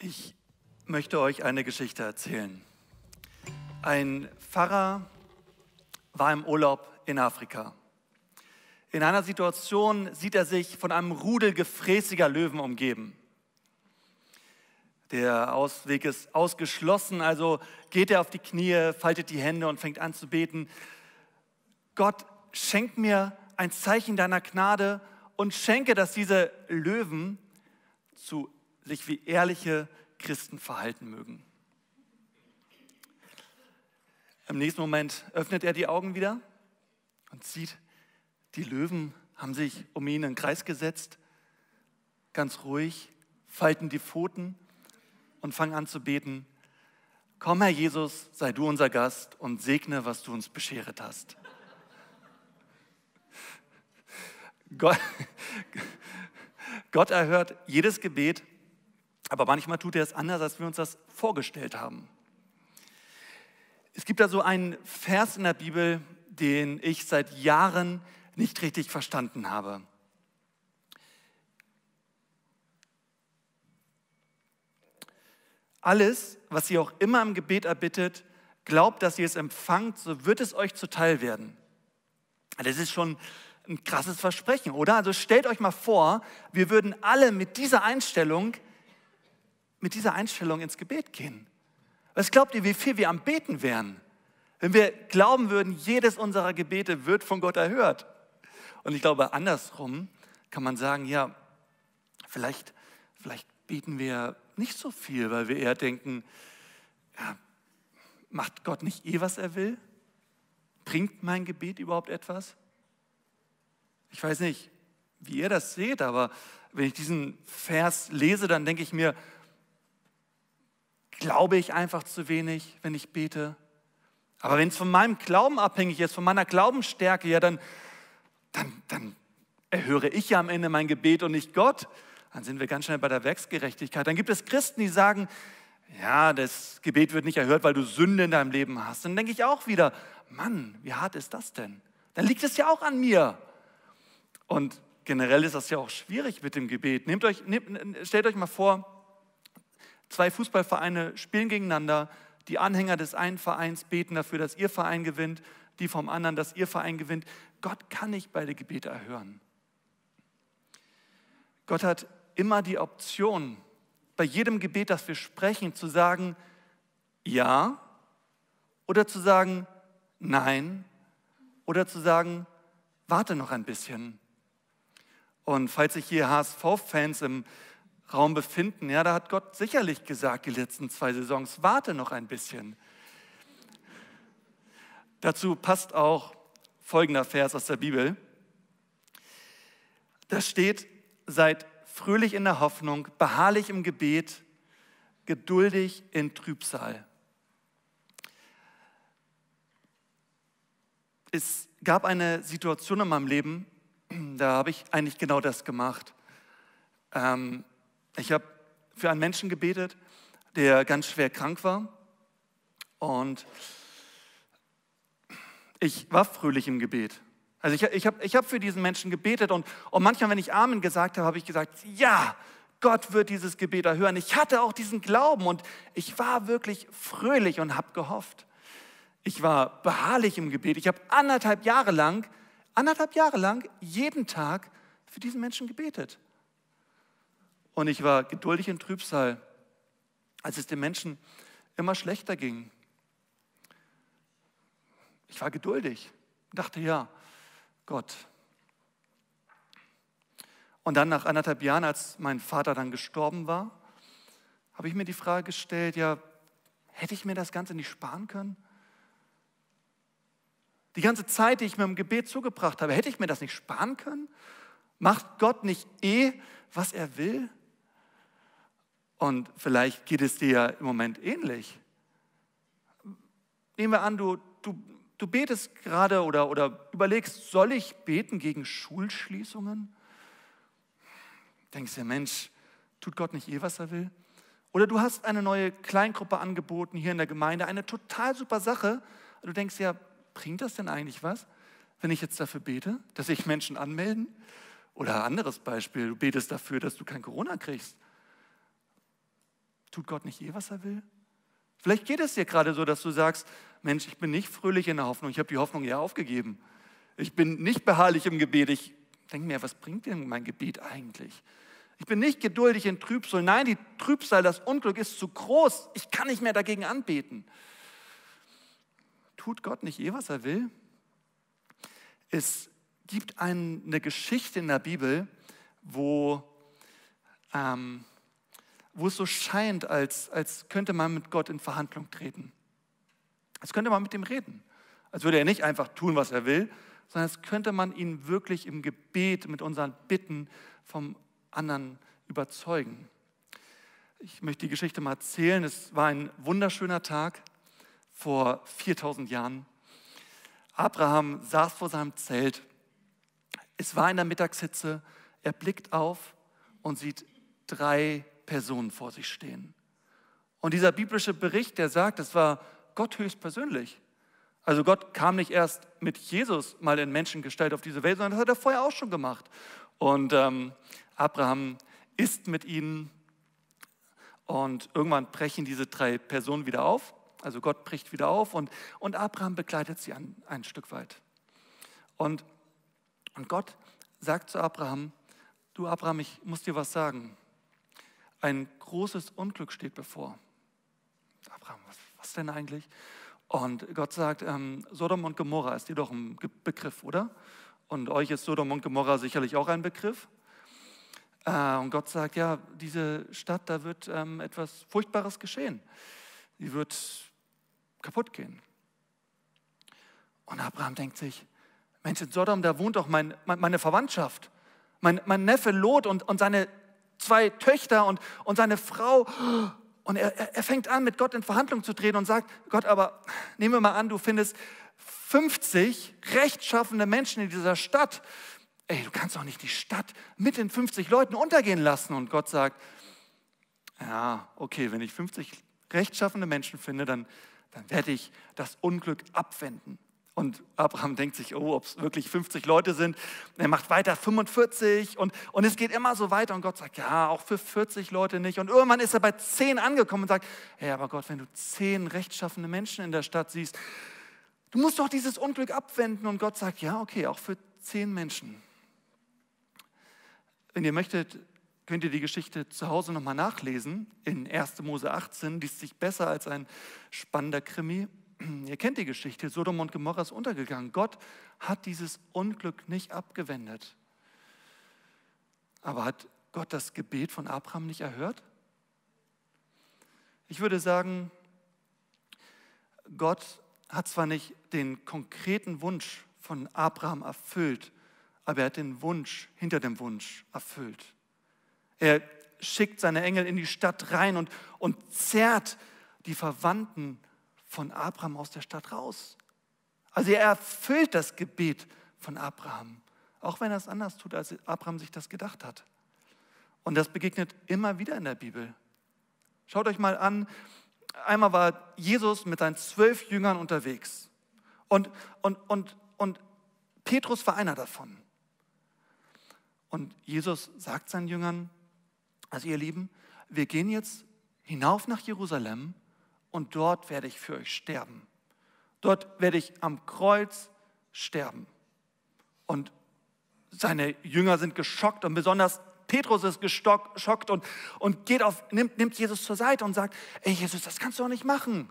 Ich möchte euch eine Geschichte erzählen. Ein Pfarrer war im Urlaub in Afrika. In einer Situation sieht er sich von einem Rudel gefräßiger Löwen umgeben. Der Ausweg ist ausgeschlossen, also geht er auf die Knie, faltet die Hände und fängt an zu beten. Gott, schenk mir ein Zeichen deiner Gnade und schenke, dass diese Löwen zu sich wie ehrliche Christen verhalten mögen. Im nächsten Moment öffnet er die Augen wieder und sieht, die Löwen haben sich um ihn in Kreis gesetzt, ganz ruhig, falten die Pfoten und fangen an zu beten. Komm, Herr Jesus, sei du unser Gast und segne, was du uns bescheret hast. Gott, Gott erhört jedes Gebet, aber manchmal tut er es anders, als wir uns das vorgestellt haben. Es gibt da so einen Vers in der Bibel, den ich seit Jahren nicht richtig verstanden habe. Alles, was ihr auch immer im Gebet erbittet, glaubt, dass ihr es empfangt, so wird es euch zuteil werden. Das ist schon ein krasses Versprechen, oder? Also stellt euch mal vor, wir würden alle mit dieser Einstellung, mit dieser Einstellung ins Gebet gehen. Was glaubt ihr, wie viel wir am Beten wären? Wenn wir glauben würden, jedes unserer Gebete wird von Gott erhört. Und ich glaube, andersrum kann man sagen, ja, vielleicht, vielleicht beten wir nicht so viel, weil wir eher denken, ja, macht Gott nicht eh, was er will? Bringt mein Gebet überhaupt etwas? Ich weiß nicht, wie ihr das seht, aber wenn ich diesen Vers lese, dann denke ich mir, glaube ich einfach zu wenig, wenn ich bete? Aber wenn es von meinem Glauben abhängig ist, von meiner Glaubensstärke, ja, dann, dann, dann erhöre ich ja am Ende mein Gebet und nicht Gott. Dann sind wir ganz schnell bei der Werksgerechtigkeit. Dann gibt es Christen, die sagen, ja, das Gebet wird nicht erhört, weil du Sünde in deinem Leben hast. Dann denke ich auch wieder, Mann, wie hart ist das denn? Dann liegt es ja auch an mir. Und generell ist das ja auch schwierig mit dem Gebet. Nehmt euch, nehmt, stellt euch mal vor, zwei Fußballvereine spielen gegeneinander. Die Anhänger des einen Vereins beten dafür, dass ihr Verein gewinnt, die vom anderen, dass ihr Verein gewinnt. Gott kann nicht beide Gebete erhören. Gott hat immer die Option, bei jedem Gebet, das wir sprechen, zu sagen, ja oder zu sagen, nein oder zu sagen, warte noch ein bisschen. Und falls sich hier HSV-Fans im Raum befinden, ja, da hat Gott sicherlich gesagt, die letzten zwei Saisons, warte noch ein bisschen. Dazu passt auch folgender Vers aus der Bibel. Da steht, seid fröhlich in der Hoffnung, beharrlich im Gebet, geduldig in Trübsal. Es gab eine Situation in meinem Leben, da habe ich eigentlich genau das gemacht. Ähm, ich habe für einen Menschen gebetet, der ganz schwer krank war. Und ich war fröhlich im Gebet. Also ich, ich habe ich hab für diesen Menschen gebetet und, und manchmal, wenn ich Amen gesagt habe, habe ich gesagt, ja, Gott wird dieses Gebet erhören. Ich hatte auch diesen Glauben und ich war wirklich fröhlich und habe gehofft. Ich war beharrlich im Gebet. Ich habe anderthalb Jahre lang anderthalb Jahre lang jeden Tag für diesen Menschen gebetet. Und ich war geduldig in Trübsal, als es dem Menschen immer schlechter ging. Ich war geduldig, dachte, ja, Gott. Und dann nach anderthalb Jahren, als mein Vater dann gestorben war, habe ich mir die Frage gestellt, ja, hätte ich mir das Ganze nicht sparen können? Die ganze Zeit, die ich mir im Gebet zugebracht habe, hätte ich mir das nicht sparen können? Macht Gott nicht eh, was er will? Und vielleicht geht es dir ja im Moment ähnlich. Nehmen wir an, du, du, du betest gerade oder, oder überlegst, soll ich beten gegen Schulschließungen? Denkst du, Mensch, tut Gott nicht eh, was er will? Oder du hast eine neue Kleingruppe angeboten hier in der Gemeinde, eine total super Sache. Du denkst ja, bringt das denn eigentlich was, wenn ich jetzt dafür bete, dass sich Menschen anmelden? Oder anderes Beispiel, du betest dafür, dass du kein Corona kriegst. Tut Gott nicht eh, was er will? Vielleicht geht es dir gerade so, dass du sagst, Mensch, ich bin nicht fröhlich in der Hoffnung, ich habe die Hoffnung eher aufgegeben. Ich bin nicht beharrlich im Gebet. Ich denke mir, was bringt denn mein Gebet eigentlich? Ich bin nicht geduldig in Trübsal. Nein, die Trübsal, das Unglück ist zu groß. Ich kann nicht mehr dagegen anbeten. Tut Gott nicht eh, was er will? Es gibt eine Geschichte in der Bibel, wo, ähm, wo es so scheint, als, als könnte man mit Gott in Verhandlung treten. Als könnte man mit ihm reden. Als würde er nicht einfach tun, was er will, sondern als könnte man ihn wirklich im Gebet mit unseren Bitten vom anderen überzeugen. Ich möchte die Geschichte mal erzählen. Es war ein wunderschöner Tag vor 4000 Jahren. Abraham saß vor seinem Zelt. Es war in der Mittagshitze. Er blickt auf und sieht drei Personen vor sich stehen. Und dieser biblische Bericht, der sagt, es war Gott höchstpersönlich. Also Gott kam nicht erst mit Jesus mal in Menschengestalt auf diese Welt, sondern das hat er vorher auch schon gemacht. Und ähm, Abraham isst mit ihnen und irgendwann brechen diese drei Personen wieder auf. Also Gott bricht wieder auf und, und Abraham begleitet sie ein, ein Stück weit. Und, und Gott sagt zu Abraham, du Abraham, ich muss dir was sagen. Ein großes Unglück steht bevor. Abraham, was, was denn eigentlich? Und Gott sagt, ähm, Sodom und Gomorra ist dir doch ein Begriff, oder? Und euch ist Sodom und Gomorra sicherlich auch ein Begriff. Äh, und Gott sagt, ja, diese Stadt, da wird ähm, etwas Furchtbares geschehen. Sie wird kaputt gehen. Und Abraham denkt sich, Mensch, in Sodom, da wohnt doch mein, meine Verwandtschaft. Mein, mein Neffe Lot und, und seine zwei Töchter und, und seine Frau. Und er, er fängt an, mit Gott in Verhandlung zu treten und sagt, Gott, aber nehmen wir mal an, du findest 50 rechtschaffende Menschen in dieser Stadt. Ey, du kannst doch nicht die Stadt mit den 50 Leuten untergehen lassen. Und Gott sagt, ja, okay, wenn ich 50 rechtschaffende Menschen finde, dann, dann werde ich das Unglück abwenden. Und Abraham denkt sich, oh, ob es wirklich 50 Leute sind. Er macht weiter 45 und, und es geht immer so weiter. Und Gott sagt, ja, auch für 40 Leute nicht. Und irgendwann ist er bei 10 angekommen und sagt, hey, aber Gott, wenn du 10 rechtschaffene Menschen in der Stadt siehst, du musst doch dieses Unglück abwenden. Und Gott sagt, ja, okay, auch für 10 Menschen. Wenn ihr möchtet, könnt ihr die Geschichte zu Hause nochmal nachlesen. In 1. Mose 18 liest sich besser als ein spannender Krimi. Ihr kennt die Geschichte, Sodom und Gomorra ist untergegangen. Gott hat dieses Unglück nicht abgewendet. Aber hat Gott das Gebet von Abraham nicht erhört? Ich würde sagen, Gott hat zwar nicht den konkreten Wunsch von Abraham erfüllt, aber er hat den Wunsch hinter dem Wunsch erfüllt. Er schickt seine Engel in die Stadt rein und, und zerrt die Verwandten von Abraham aus der Stadt raus. Also er erfüllt das Gebet von Abraham, auch wenn er es anders tut, als Abraham sich das gedacht hat. Und das begegnet immer wieder in der Bibel. Schaut euch mal an, einmal war Jesus mit seinen zwölf Jüngern unterwegs. Und, und, und, und Petrus war einer davon. Und Jesus sagt seinen Jüngern, also ihr Lieben, wir gehen jetzt hinauf nach Jerusalem und dort werde ich für euch sterben. Dort werde ich am Kreuz sterben. Und seine Jünger sind geschockt und besonders Petrus ist geschockt und, und geht auf, nimmt, nimmt Jesus zur Seite und sagt, ey Jesus, das kannst du doch nicht machen.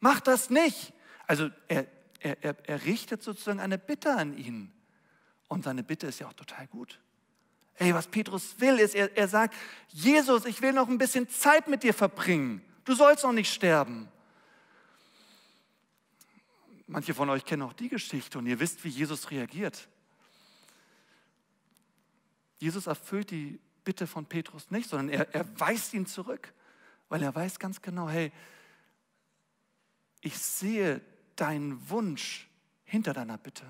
Mach das nicht. Also er, er, er, richtet sozusagen eine Bitte an ihn. Und seine Bitte ist ja auch total gut. Ey, was Petrus will, ist, er, er sagt, Jesus, ich will noch ein bisschen Zeit mit dir verbringen. Du sollst noch nicht sterben. Manche von euch kennen auch die Geschichte und ihr wisst, wie Jesus reagiert. Jesus erfüllt die Bitte von Petrus nicht, sondern er, er weist ihn zurück, weil er weiß ganz genau, hey, ich sehe deinen Wunsch hinter deiner Bitte.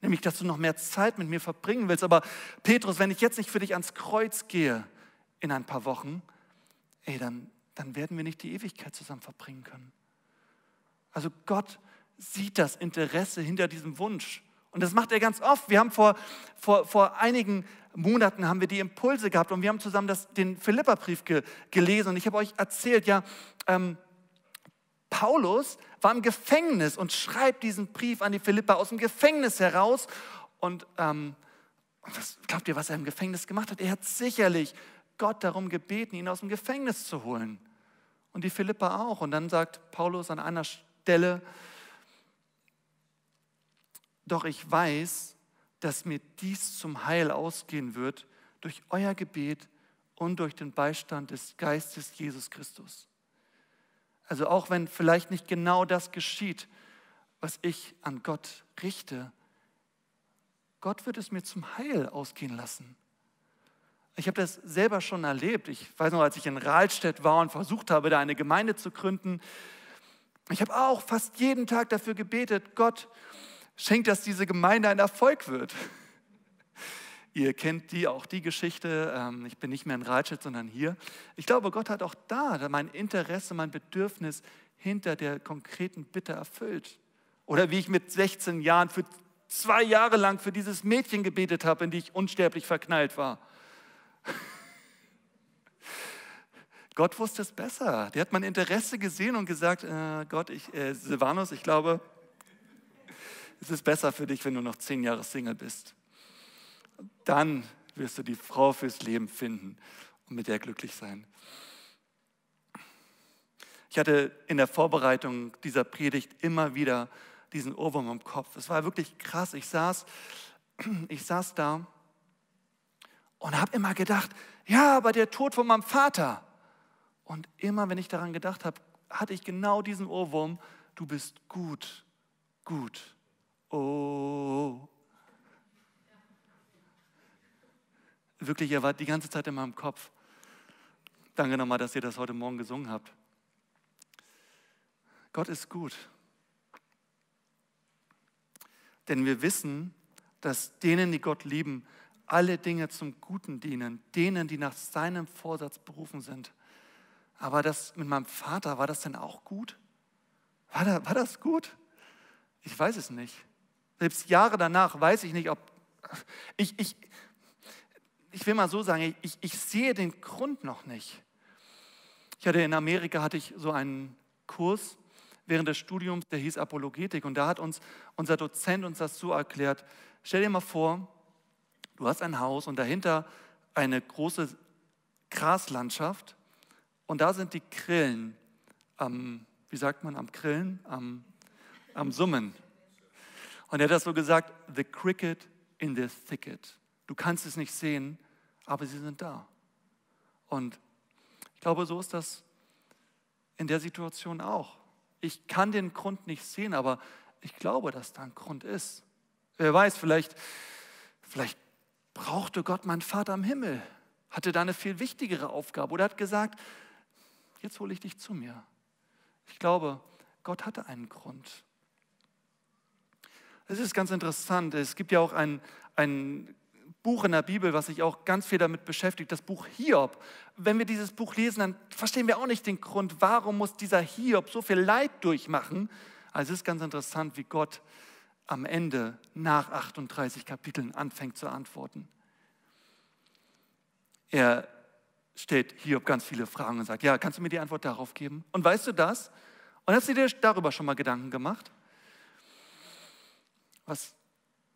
Nämlich, dass du noch mehr Zeit mit mir verbringen willst. Aber Petrus, wenn ich jetzt nicht für dich ans Kreuz gehe in ein paar Wochen, ey, dann, dann werden wir nicht die Ewigkeit zusammen verbringen können. Also Gott sieht das Interesse hinter diesem Wunsch Und das macht er ganz oft. Wir haben vor, vor, vor einigen Monaten haben wir die Impulse gehabt und wir haben zusammen das, den Philipperbrief ge, gelesen. Und ich habe euch erzählt, ja, ähm, Paulus war im Gefängnis und schreibt diesen Brief an die Philippa aus dem Gefängnis heraus. Und ähm, was glaubt ihr, was er im Gefängnis gemacht hat? Er hat sicherlich Gott darum gebeten, ihn aus dem Gefängnis zu holen. Und die Philippa auch. Und dann sagt Paulus an einer Stelle, doch ich weiß, dass mir dies zum Heil ausgehen wird durch euer Gebet und durch den Beistand des Geistes Jesus Christus. Also auch wenn vielleicht nicht genau das geschieht, was ich an Gott richte, Gott wird es mir zum Heil ausgehen lassen. Ich habe das selber schon erlebt. Ich weiß noch, als ich in Rahlstedt war und versucht habe, da eine Gemeinde zu gründen. Ich habe auch fast jeden Tag dafür gebetet, Gott, schenkt, dass diese Gemeinde ein Erfolg wird. Ihr kennt die, auch die Geschichte. Ähm, ich bin nicht mehr in Rahlstedt, sondern hier. Ich glaube, Gott hat auch da mein Interesse, mein Bedürfnis hinter der konkreten Bitte erfüllt. Oder wie ich mit 16 Jahren für zwei Jahre lang für dieses Mädchen gebetet habe, in die ich unsterblich verknallt war. Gott wusste es besser. Der hat mein Interesse gesehen und gesagt, äh, Gott, ich, äh, Silvanus, ich glaube, es ist besser für dich, wenn du noch zehn Jahre Single bist. Dann wirst du die Frau fürs Leben finden und mit der glücklich sein. Ich hatte in der Vorbereitung dieser Predigt immer wieder diesen Ohrwurm im Kopf. Es war wirklich krass. Ich saß, ich saß da und habe immer gedacht, ja, aber der Tod von meinem Vater. Und immer, wenn ich daran gedacht habe, hatte ich genau diesen Ohrwurm, du bist gut, gut. Oh. Wirklich, er war die ganze Zeit in meinem Kopf. Danke nochmal, dass ihr das heute Morgen gesungen habt. Gott ist gut. Denn wir wissen, dass denen, die Gott lieben, alle Dinge zum Guten dienen, denen, die nach seinem Vorsatz berufen sind. Aber das mit meinem Vater, war das denn auch gut? War, da, war das gut? Ich weiß es nicht. Selbst Jahre danach weiß ich nicht, ob. Ich, ich, ich will mal so sagen, ich, ich sehe den Grund noch nicht. Ich hatte in Amerika hatte ich so einen Kurs während des Studiums, der hieß Apologetik. Und da hat uns unser Dozent uns das so erklärt. Stell dir mal vor, du hast ein Haus und dahinter eine große Graslandschaft und da sind die Grillen am, wie sagt man, am Grillen, am, am Summen. Und er hat das so gesagt, the cricket in the thicket. Du kannst es nicht sehen, aber sie sind da. Und ich glaube, so ist das in der Situation auch. Ich kann den Grund nicht sehen, aber ich glaube, dass da ein Grund ist. Wer weiß, vielleicht, vielleicht brauchte Gott meinen Vater im Himmel, hatte da eine viel wichtigere Aufgabe oder hat gesagt, jetzt hole ich dich zu mir. Ich glaube, Gott hatte einen Grund. Es ist ganz interessant. Es gibt ja auch ein, ein Buch in der Bibel, was sich auch ganz viel damit beschäftigt, das Buch Hiob. Wenn wir dieses Buch lesen, dann verstehen wir auch nicht den Grund, warum muss dieser Hiob so viel Leid durchmachen. Also es ist ganz interessant, wie Gott am Ende nach 38 Kapiteln anfängt zu antworten. Er stellt Hiob ganz viele Fragen und sagt, ja, kannst du mir die Antwort darauf geben? Und weißt du das? Und hast du dir darüber schon mal Gedanken gemacht? Was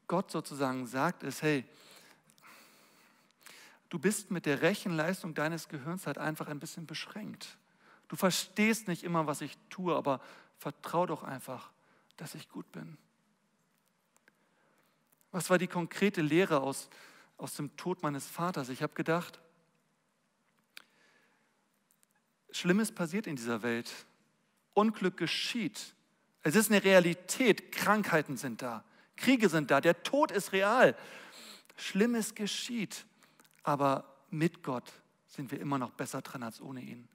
Gott sozusagen sagt, ist, hey, du bist mit der Rechenleistung deines Gehirns halt einfach ein bisschen beschränkt. Du verstehst nicht immer, was ich tue, aber vertrau doch einfach, dass ich gut bin. Was war die konkrete Lehre aus, aus dem Tod meines Vaters? Ich habe gedacht, Schlimmes passiert in dieser Welt. Unglück geschieht. Es ist eine Realität. Krankheiten sind da. Kriege sind da. Der Tod ist real. Schlimmes geschieht. Aber mit Gott sind wir immer noch besser dran als ohne ihn.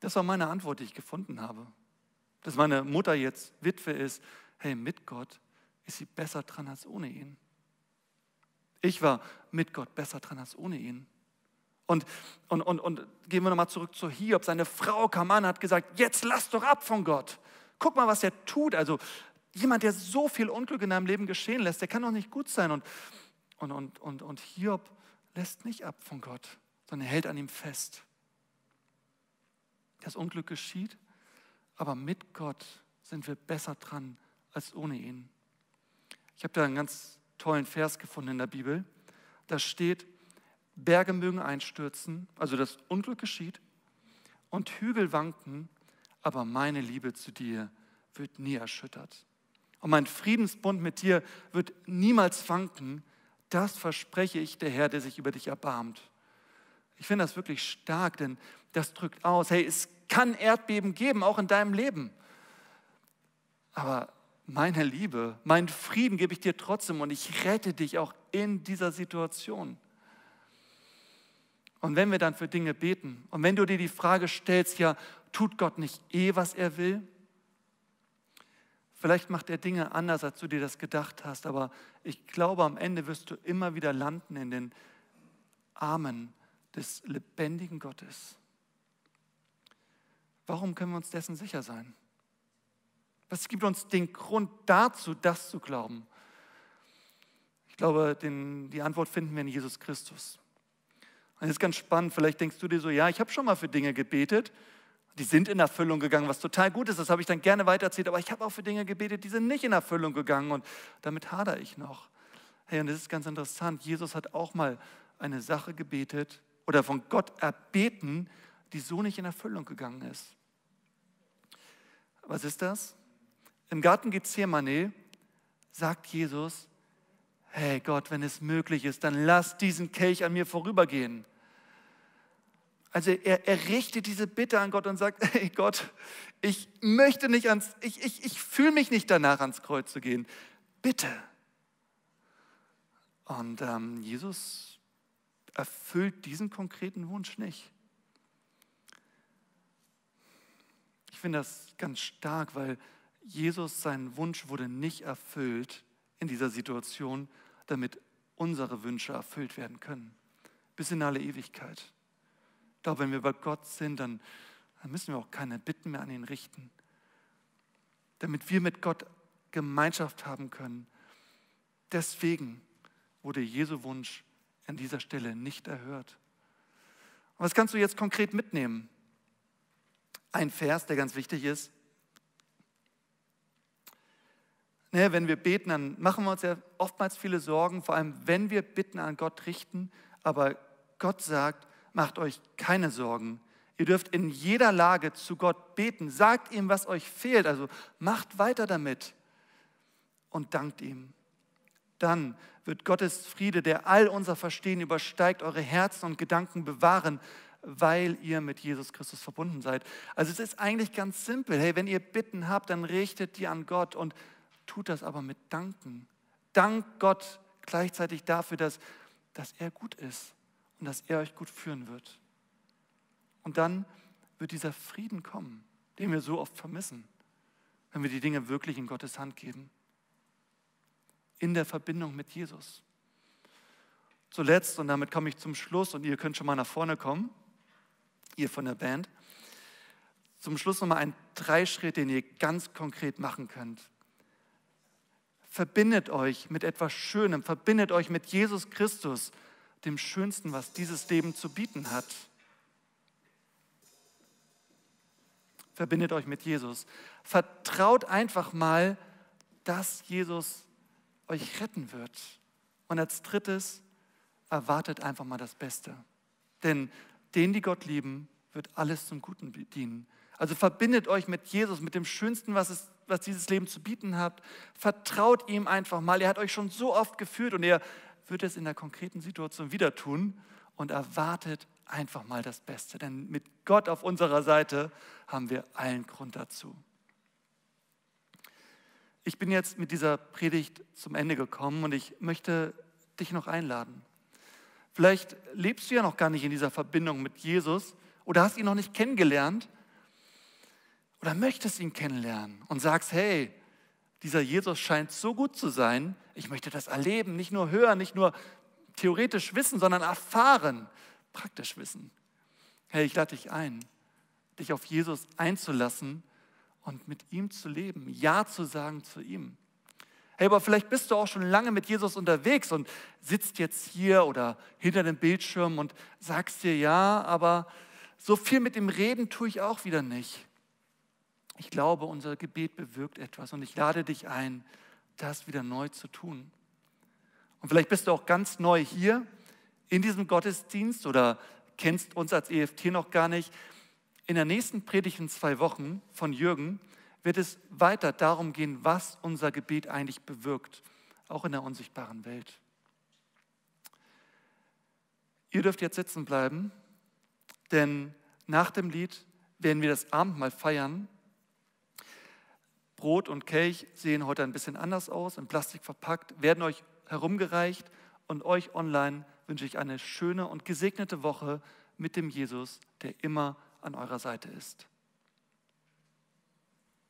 Das war meine Antwort, die ich gefunden habe. Dass meine Mutter jetzt Witwe ist, hey, mit Gott ist sie besser dran als ohne ihn. Ich war mit Gott besser dran als ohne ihn. Und, und, und, und gehen wir nochmal zurück zu Hiob. Seine Frau kam an, hat gesagt, jetzt lass doch ab von Gott. Guck mal, was er tut. Also Jemand, der so viel Unglück in deinem Leben geschehen lässt, der kann doch nicht gut sein. Und, und, und, und, und Hiob lässt nicht ab von Gott, sondern hält an ihm fest. Das Unglück geschieht, aber mit Gott sind wir besser dran als ohne ihn. Ich habe da einen ganz tollen Vers gefunden in der Bibel. Da steht, Berge mögen einstürzen, also das Unglück geschieht, und Hügel wanken, aber meine Liebe zu dir wird nie erschüttert. Und mein Friedensbund mit dir wird niemals wanken. Das verspreche ich der Herr, der sich über dich erbarmt. Ich finde das wirklich stark, denn das drückt aus, hey, es kann Erdbeben geben, auch in deinem Leben. Aber meine Liebe, meinen Frieden gebe ich dir trotzdem und ich rette dich auch in dieser Situation. Und wenn wir dann für Dinge beten und wenn du dir die Frage stellst, ja, tut Gott nicht eh, was er will? Vielleicht macht er Dinge anders, als du dir das gedacht hast, aber ich glaube, am Ende wirst du immer wieder landen in den Armen des lebendigen Gottes. Warum können wir uns dessen sicher sein? Was gibt uns den Grund dazu, das zu glauben? Ich glaube, den, die Antwort finden wir in Jesus Christus. Das ist ganz spannend. Vielleicht denkst du dir so, ja, ich habe schon mal für Dinge gebetet. Die sind in Erfüllung gegangen, was total gut ist. Das habe ich dann gerne weitererzählt. Aber ich habe auch für Dinge gebetet, die sind nicht in Erfüllung gegangen. Und damit hadere ich noch. Hey, und das ist ganz interessant. Jesus hat auch mal eine Sache gebetet oder von Gott erbeten, die so nicht in Erfüllung gegangen ist. Was ist das? Im Garten Gethsemane sagt Jesus, hey Gott, wenn es möglich ist, dann lass diesen Kelch an mir vorübergehen. Also er, er richtet diese Bitte an Gott und sagt, hey Gott, ich möchte nicht ans, ich, ich, ich fühle mich nicht danach ans Kreuz zu gehen. Bitte. Und ähm, Jesus erfüllt diesen konkreten Wunsch nicht. Ich finde das ganz stark, weil Jesus, sein Wunsch wurde nicht erfüllt in dieser Situation, damit unsere Wünsche erfüllt werden können. Bis in alle Ewigkeit. Ich glaube, wenn wir bei Gott sind, dann, dann müssen wir auch keine Bitten mehr an ihn richten. Damit wir mit Gott Gemeinschaft haben können. Deswegen wurde Jesu Wunsch an dieser Stelle nicht erhört. Was kannst du jetzt konkret mitnehmen? Ein Vers, der ganz wichtig ist, Ne, wenn wir beten, dann machen wir uns ja oftmals viele Sorgen, vor allem wenn wir Bitten an Gott richten. Aber Gott sagt, macht euch keine Sorgen. Ihr dürft in jeder Lage zu Gott beten. Sagt ihm, was euch fehlt. Also macht weiter damit und dankt ihm. Dann wird Gottes Friede, der all unser Verstehen übersteigt, eure Herzen und Gedanken bewahren, weil ihr mit Jesus Christus verbunden seid. Also es ist eigentlich ganz simpel. Hey, wenn ihr Bitten habt, dann richtet die an Gott und tut das aber mit Danken. Dank Gott gleichzeitig dafür, dass, dass er gut ist und dass er euch gut führen wird. Und dann wird dieser Frieden kommen, den wir so oft vermissen, wenn wir die Dinge wirklich in Gottes Hand geben. In der Verbindung mit Jesus. Zuletzt, und damit komme ich zum Schluss, und ihr könnt schon mal nach vorne kommen, ihr von der Band, zum Schluss nochmal ein Dreischritt, den ihr ganz konkret machen könnt verbindet euch mit etwas Schönem, verbindet euch mit Jesus Christus, dem Schönsten, was dieses Leben zu bieten hat. Verbindet euch mit Jesus. Vertraut einfach mal, dass Jesus euch retten wird. Und als drittes, erwartet einfach mal das Beste. Denn denen, die Gott lieben, wird alles zum Guten dienen. Also verbindet euch mit Jesus, mit dem Schönsten, was, es, was dieses Leben zu bieten hat. Vertraut ihm einfach mal. Er hat euch schon so oft geführt und er wird es in der konkreten Situation wieder tun und erwartet einfach mal das Beste. Denn mit Gott auf unserer Seite haben wir allen Grund dazu. Ich bin jetzt mit dieser Predigt zum Ende gekommen und ich möchte dich noch einladen. Vielleicht lebst du ja noch gar nicht in dieser Verbindung mit Jesus oder hast ihn noch nicht kennengelernt oder möchtest ihn kennenlernen und sagst, hey, dieser Jesus scheint so gut zu sein, ich möchte das erleben, nicht nur hören, nicht nur theoretisch wissen, sondern erfahren, praktisch wissen. Hey, ich lade dich ein, dich auf Jesus einzulassen und mit ihm zu leben, Ja zu sagen zu ihm. Hey, aber vielleicht bist du auch schon lange mit Jesus unterwegs und sitzt jetzt hier oder hinter dem Bildschirm und sagst dir, ja, aber so viel mit dem Reden tue ich auch wieder nicht. Ich glaube, unser Gebet bewirkt etwas und ich lade dich ein, das wieder neu zu tun. Und vielleicht bist du auch ganz neu hier in diesem Gottesdienst oder kennst uns als EFT noch gar nicht. In der nächsten Predigt in zwei Wochen von Jürgen wird es weiter darum gehen, was unser Gebet eigentlich bewirkt, auch in der unsichtbaren Welt. Ihr dürft jetzt sitzen bleiben, denn nach dem Lied werden wir das Abendmahl feiern. Brot und Kelch sehen heute ein bisschen anders aus, in Plastik verpackt, werden euch herumgereicht und euch online wünsche ich eine schöne und gesegnete Woche mit dem Jesus, der immer an eurer Seite ist.